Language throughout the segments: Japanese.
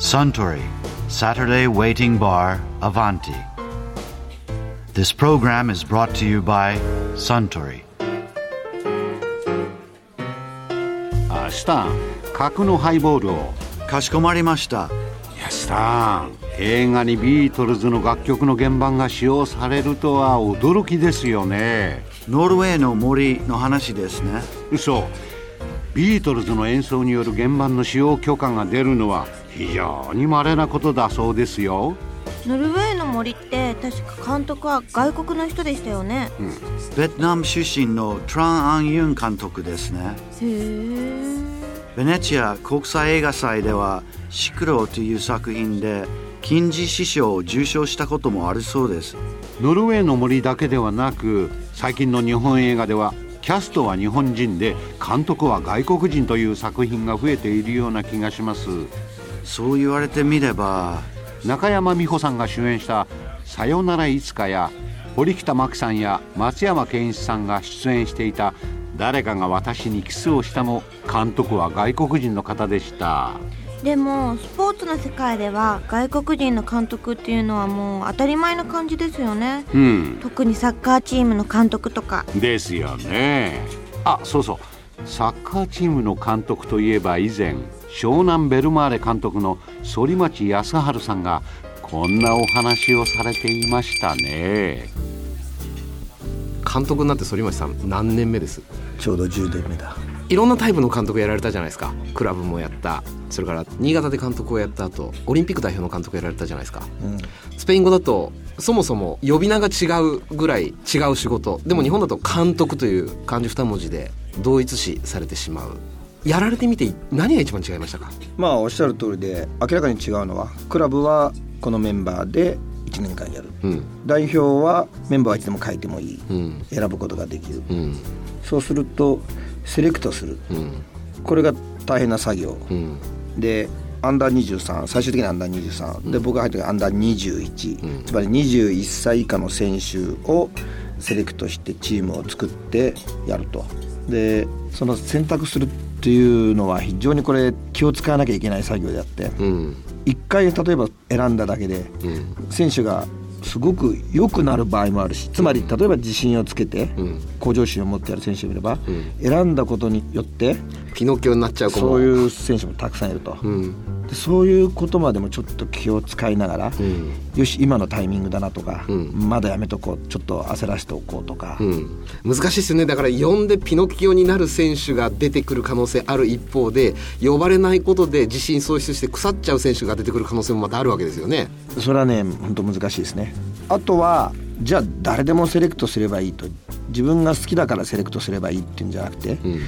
Suntory Saturday Waiting Bar Avanti. This program is brought to you by Suntory. あスタン角のハイボールをかしこまりました。いやスタン映画にビートルズの楽曲の原版が使用されるとは驚きですよねノルウェーの森の話ですね。嘘ビートルズの演奏による原版の使用許可が出るのは非常に稀なことだそうですよ。ノルウェーの森って確か監督は外国の人でしたよね、ベトナム出身のトラン・アン・ユン監督ですね。へえ。ベネチア国際映画祭では「シクロ」という作品で金字師匠を受賞したこともあるそうです。ノルウェーの森だけではなく最近の日本映画ではキャストは日本人で監督は外国人という作品が増えているような気がしますそう言われてみれば中山美穂さんが主演した「さよならいつか」や堀北真希さんや松山ケンイチさんが出演していた「誰かが私にキスをした」も監督は外国人の方でした。でもスポーツの世界では外国人の監督っていうのはもう当たり前の感じですよね。うん。特にサッカーチームの監督とか。ですよね。あそうそう。サッカーチームの監督といえば以前湘南ベルマーレ監督の反町康治さんがこんなお話をされていましたね。監督になって反町さん何年目です？ちょうど10年目だ。いろんなタイプの監督やられたじゃないですか。クラブもやった。それから新潟で監督をやった後オリンピック代表の監督やられたじゃないですか。うん。スペイン語だとそもそも呼び名が違うぐらい違う仕事。でも日本だと監督という漢字二文字で同一視されてしまうやられてみて何が一番違いましたか？まあおっしゃる通りで明らかに違うのはクラブはこのメンバーで1年間やる。うん。代表はメンバーはいつでも変えてもいい。うん。選ぶことができる。うん。そうするとセレクトする。うん。これが大変な作業。うん。でアンダー23最終的にアンダー23、で僕が入った時アンダー21、うん。つまり21歳以下の選手をセレクトしてチームを作ってやると。でその選択するっていうのは非常にこれ気を使わなきゃいけない作業であってうん。一回例えば選んだだけでうん。選手がすごく良くなる場合もあるしつまり例えば自信をつけてうん。向上心を持ってやる選手もいればうん。選んだことによってピノキオになっちゃうそういう選手もたくさんいると。うんでそういうことまでもちょっと気を使いながら、うん。よし今のタイミングだなとか、うん。まだやめとこうちょっと焦らせておこうとか、うん、難しいですよね。だから呼んでピノキオになる選手が出てくる可能性ある一方で呼ばれないことで自信喪失して腐っちゃう選手が出てくる可能性もまたあるわけですよね。それはね本当難しいですね。あとはじゃあ誰でもセレクトすればいいと。自分が好きだからセレクトすればいいっていうんじゃなくて、うん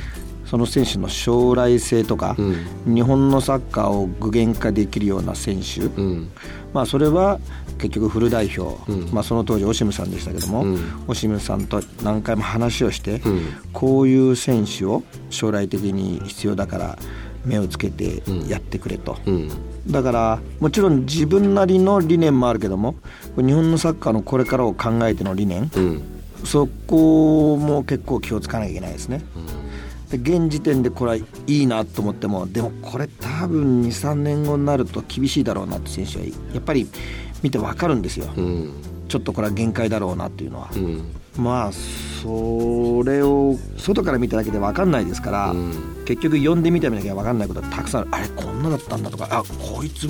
その選手の将来性とか、う日本のサッカーを具現化できるような選手、うん。まあそれは結局フル代表、うん。まあ、その当時オシムさんでしたけども、うん。オシムさんと何回も話をして、うん。こういう選手を将来的に必要だから目をつけてやってくれと、うん。だからもちろん自分なりの理念もあるけども日本のサッカーのこれからを考えての理念うん。そこも結構気をつかなきゃいけないですね。で現時点でこれはいいなと思ってもでもこれ多分23年後になると厳しいだろうなって選手はやっぱり見て分かるんですよ、うん。ちょっとこれは限界だろうなっていうのは、うん。まあそれを外から見ただけで分かんないですから、うん。結局呼んでみてみなきゃ分かんないことがたくさんある。あれこんなだったんだとかあこいつ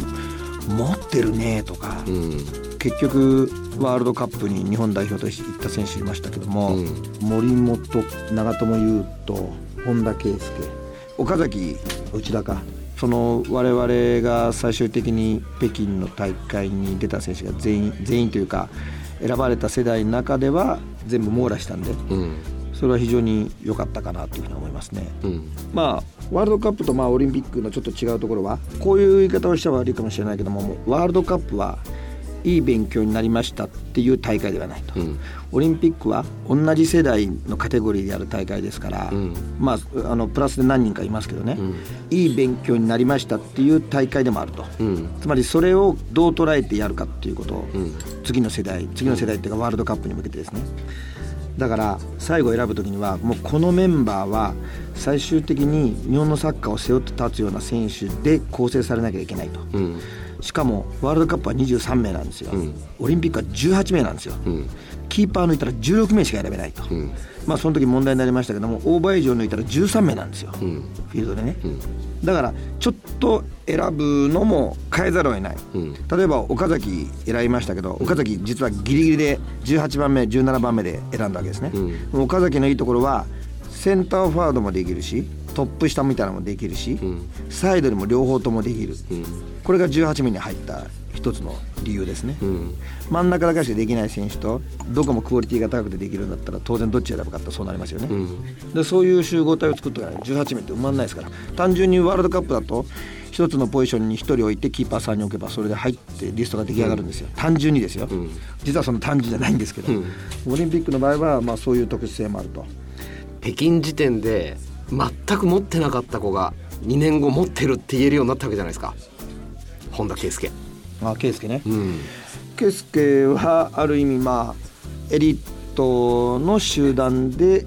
持ってるねとか、うん結局ワールドカップに日本代表として行った選手いましたけども、うん。森本長友佑都本田圭佑岡崎内田かその我々が最終的に北京の大会に出た選手が全員全員というか選ばれた世代の中では全部網羅したんでうん。それは非常に良かったかなというふうに思いますね。うん。まあワールドカップとまあオリンピックのちょっと違うところはこういう言い方をしたら悪いかもしれないけどもワールドカップはいい勉強になりましたっていう大会ではないと、うん。オリンピックは同じ世代のカテゴリーでやる大会ですから、うん。まああのプラスで何人かいますけどね、ん。いい勉強になりましたっていう大会でもあると、うん。つまりそれをどう捉えてやるかっていうこと。を、うん。次の世代次の世代っていうかワールドカップに向けてですね。だから最後選ぶ時にはもうこのメンバーは最終的に日本のサッカーを背負って立つような選手で構成されなきゃいけないと、うんしかもワールドカップは23名なんですよ、ん。オリンピックは18名なんですよ、ん。キーパー抜いたら16名しか選べないと、ん。まあその時問題になりましたけどもオーバーエイジを抜いたら13名なんですよ、ん。フィールドでね、だからちょっと選ぶのも変えざるを得ない、ん。例えば岡崎選びましたけど岡崎実はギリギリで18番目17番目で選んだわけですね、ん。岡崎のいいところはセンターフォワードもできるしトップ下みたいなのもできるし、サイドにも両方ともできる、これが18名に入った一つの理由ですね、ん。真ん中だけしかできない選手とどこもクオリティが高くてできるんだったら当然どっち選ぶかってそうなりますよね、でそういう集合体を作ってから18名って埋まんないですから単純にワールドカップだと一つのポジションに1人置いてキーパー3人置けばそれで入ってリストが出来上がるんですよ、単純にですよ、実はその単純じゃないんですけど、オリンピックの場合はまあそういう特殊性もあると。北京時点で全く持ってなかった子が2年後持ってるって言えるようになったわけじゃないですか。本田圭佑。あ圭佑ね、うん。圭佑はある意味まあエリートの集団で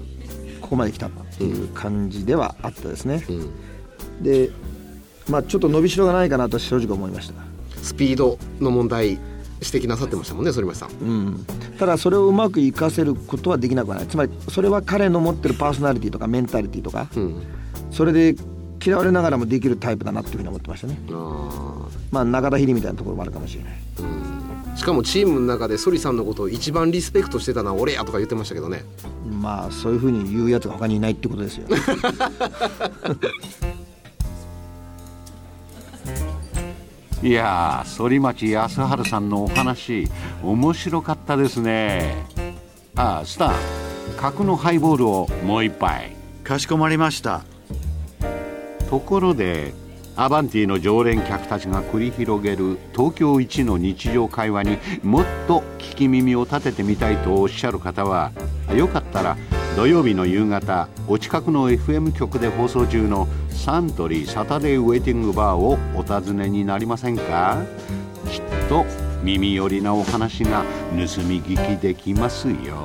ここまで来たっていう感じではあったですね、ん。でまあちょっと伸びしろがないかなと正直思いました。スピードの問題指摘なさってましたもんね反町さん。うん、ただそれをうまく活かせることはできなくはない。つまりそれは彼の持ってるパーソナリティとかメンタリティとか、うん。それで嫌われながらもできるタイプだなっていうふうに思ってましたね。あまあ中田秀みたいなところもあるかもしれない。ーうん。しかもチームの中で反さんのことを一番リスペクトしてたのは俺やとか言ってましたけどね。まあそういうふうに言うやつが他にいないってことですよ いやー反町康治さんのお話面白かったですね。あスター角のハイボールをもう一杯。かしこまりました。ところでアバンティの常連客たちが繰り広げる東京一の日常会話にもっと聞き耳を立ててみたいとおっしゃる方はよかったら土曜日の夕方お近くの FM 局で放送中のサントリーサタデーウェイティングバーをお尋ねになりませんか？きっと耳寄りなお話が盗み聞きできますよ。